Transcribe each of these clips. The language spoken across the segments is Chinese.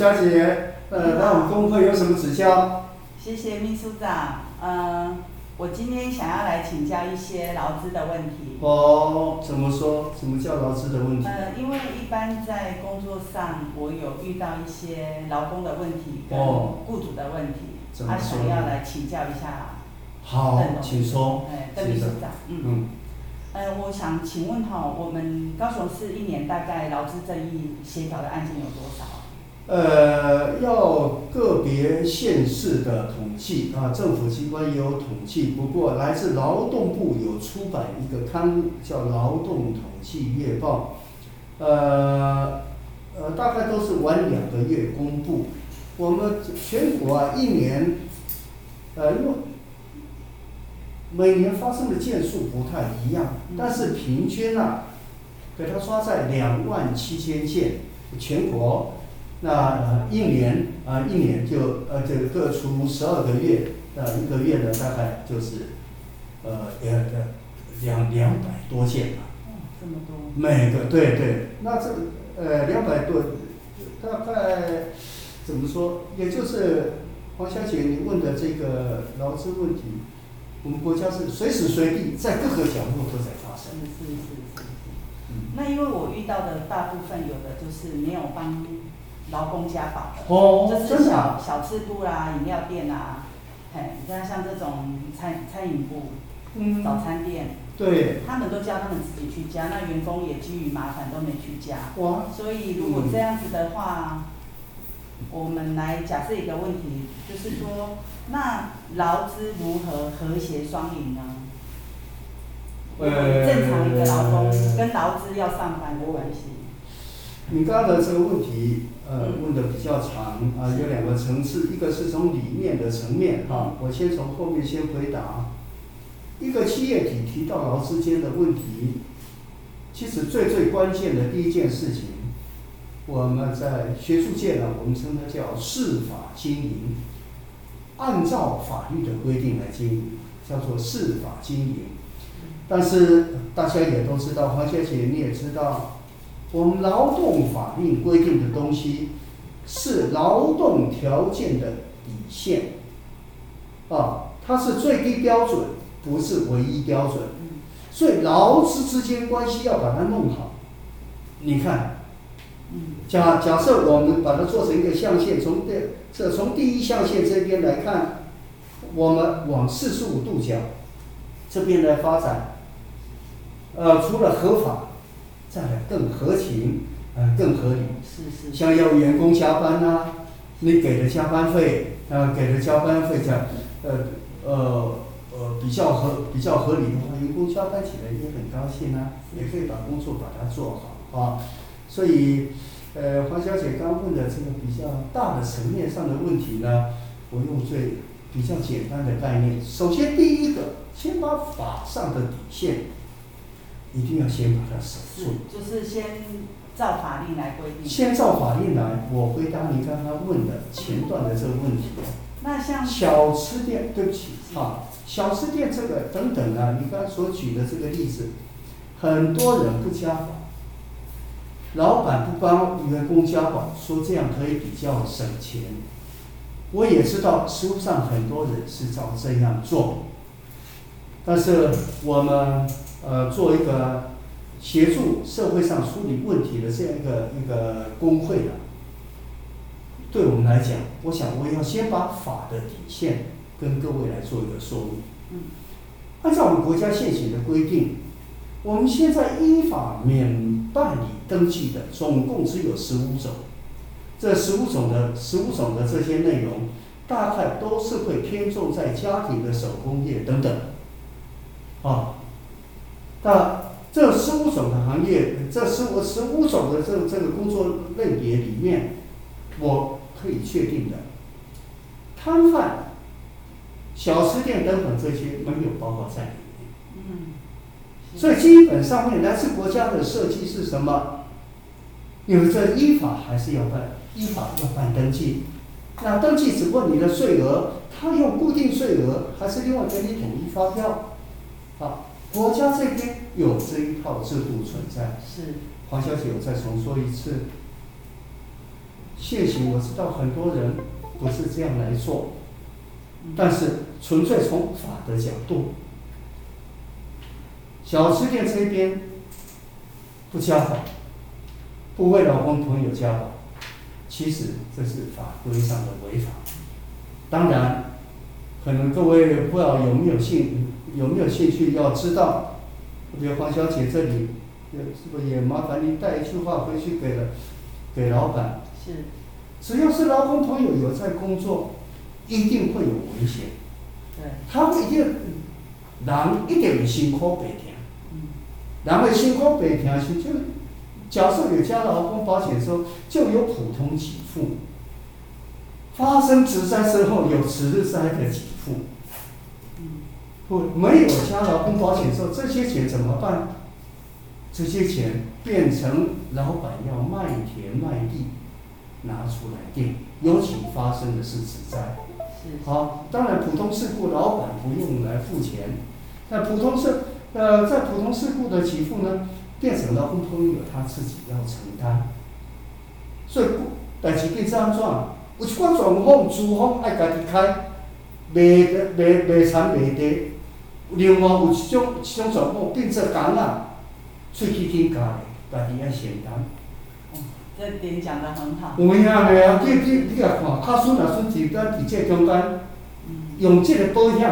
小姐，呃，那我们工会有什么指教？谢谢秘书长。嗯，我今天想要来请教一些劳资的问题。哦，怎么说？什么叫劳资的问题？呃，因为一般在工作上，我有遇到一些劳工的问题跟雇主的问题，他、想要来请教一下。好，请说。哎，邓秘书长，嗯。嗯呃，我想请问哈，我们高雄市一年大概劳资争议协调的案件有多少？呃，要个别县市的统计啊，政府机关也有统计。不过，来自劳动部有出版一个刊物，叫《劳动统计月报》。呃，呃，大概都是晚两个月公布。我们全国啊，一年，呃，因为。每年发生的件数不太一样，但是平均啊，给它刷在两万七千件，全国，那一年啊一年就呃这个各出十二个月，呃一个月呢大概就是，呃两两两百多件吧。哦，这么多。每个对对，那这个呃两百多，大概怎么说？也就是黄小姐你问的这个劳资问题。我们国家是随时随地在各个角落都在发生。是是是是是。嗯。那因为我遇到的大部分有的就是没有帮劳工加保的，哦，就是小小吃部啦、饮料店啊，嘿，像像这种餐餐饮部、嗯，早餐店，对，他们都叫他们自己去加，那员工也基于麻烦都没去加。哇。所以如果这样子的话，嗯、我们来假设一个问题，就是说。那劳资如何和谐双赢呢？呃，正常一个劳工跟劳资要上班的关系。你刚才这个问题，呃，问的比较长啊，有两个层次，一个是从理念的层面哈，我先从后面先回答。一个企业体提到劳资间的问题，其实最最关键的第一件事情，我们在学术界呢，我们称它叫适法经营。按照法律的规定来经营，叫做适法经营。但是大家也都知道，黄小姐你也知道，我们劳动法令规定的东西是劳动条件的底线，啊，它是最低标准，不是唯一标准。所以劳资之间关系要把它弄好。你看，假假设我们把它做成一个象限，从这。这从第一象限这边来看，我们往四十五度角这边来发展，呃，除了合法，再来更合情，呃，更合理。是是。像要员工加班呐、啊，你给的加班费，呃，给的加班费这样，呃呃呃比较合比较合理的话，员工加班起来也很高兴啊，也可以把工作把它做好啊，所以。呃，黄小姐刚问的这个比较大的层面上的问题呢，我用最比较简单的概念。首先，第一个，先把法上的底线一定要先把它守住。就是先照法令来规定。先照法令来，我回答你刚刚问的前段的这个问题。那像小吃店，对不起啊，小吃店这个等等啊，你刚才所举的这个例子，很多人不加保。老板不帮员工加保，说这样可以比较省钱。我也知道，实务上很多人是照这样做。但是我们呃做一个协助社会上处理问题的这样一个一个工会的，对我们来讲，我想我要先把法的底线跟各位来做一个说明。嗯，按照我们国家现行的规定，我们现在依法免办理。登记的总共只有十五种，这十五种的十五种的这些内容，大概都是会偏重在家庭的手工业等等，啊，那这十五种的行业，这十五十五种的这这个工作类别里面，我可以确定的，摊贩、小吃店等等这些没有包括在里面。嗯，所以基本上面来自国家的设计是什么？因为这依法还是要办，依法要办登记。那登记只问你的税额，他用固定税额还是另外给你统一发票？好，国家这边有这一套制度存在。是。黄小姐，我再重说一次，现行我知道很多人不是这样来做，但是纯粹从法的角度，小吃店这边不家宝，不为劳工朋友家宝，其实这是法规上的违法。当然，可能各位不知道有没有兴有没有兴趣要知道，比如黄小姐这里也。是不是也麻烦你带一句话回去给了，给老板？是。只要是劳工朋友有在工作，一定会有危险。对。他会一定，人一定会辛苦白天。嗯。人会辛苦白天是就，假设有加劳工保险的时候，就有普通给付。发生职灾之后有次日灾的给付。嗯。不，没有加劳工保险的时候，这些钱怎么办？这些钱变成老板要卖田卖地拿出来垫，尤其发生的是职灾。好，当然普通事故老板不用来付钱，那普通事呃在普通事故的给付呢，变成劳工朋友他自己要承担。所以代志变怎样？有一寡状况，资方爱家己开，卖的卖卖产卖地，另外有一种一种状况变做工啊。喙齿挺干的，家己也承担。哦，这点讲得很好。有影的啊，你你你来看，卡孙若孙伫咱伫这中间，用这个保险，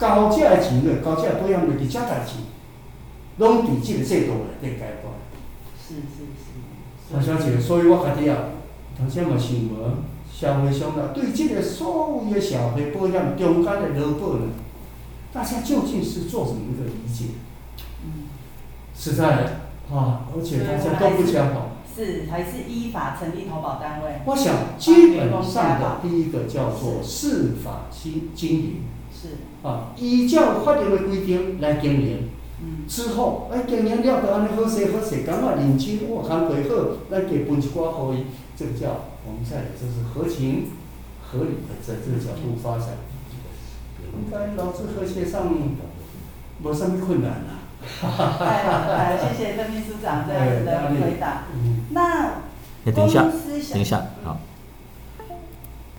交这个钱的，交这个保险的，伫这代志，拢伫这个制度内底解决。是是是。黄小姐，所以我家己啊，头先嘛想问，社会上啊，对这个所有的社会保险中间的劳保呢，大家究竟是做什么一个理解？嗯实在的啊，而且大家都不讲好。是还是依法成立投保单位？我想基本上的第一个叫做适法经经营。是。啊，依照法律的规定来经营。嗯。之后，哎，经营了得安尼好势好势，感觉认真，我看会好，咱给分一寡互伊，这个叫我们在就是合情合理的在这个角度发展。应该劳资和谐上，没什么困难了，太好了，谢谢邓秘书长这样子的回答。那，等一下，等一下，好。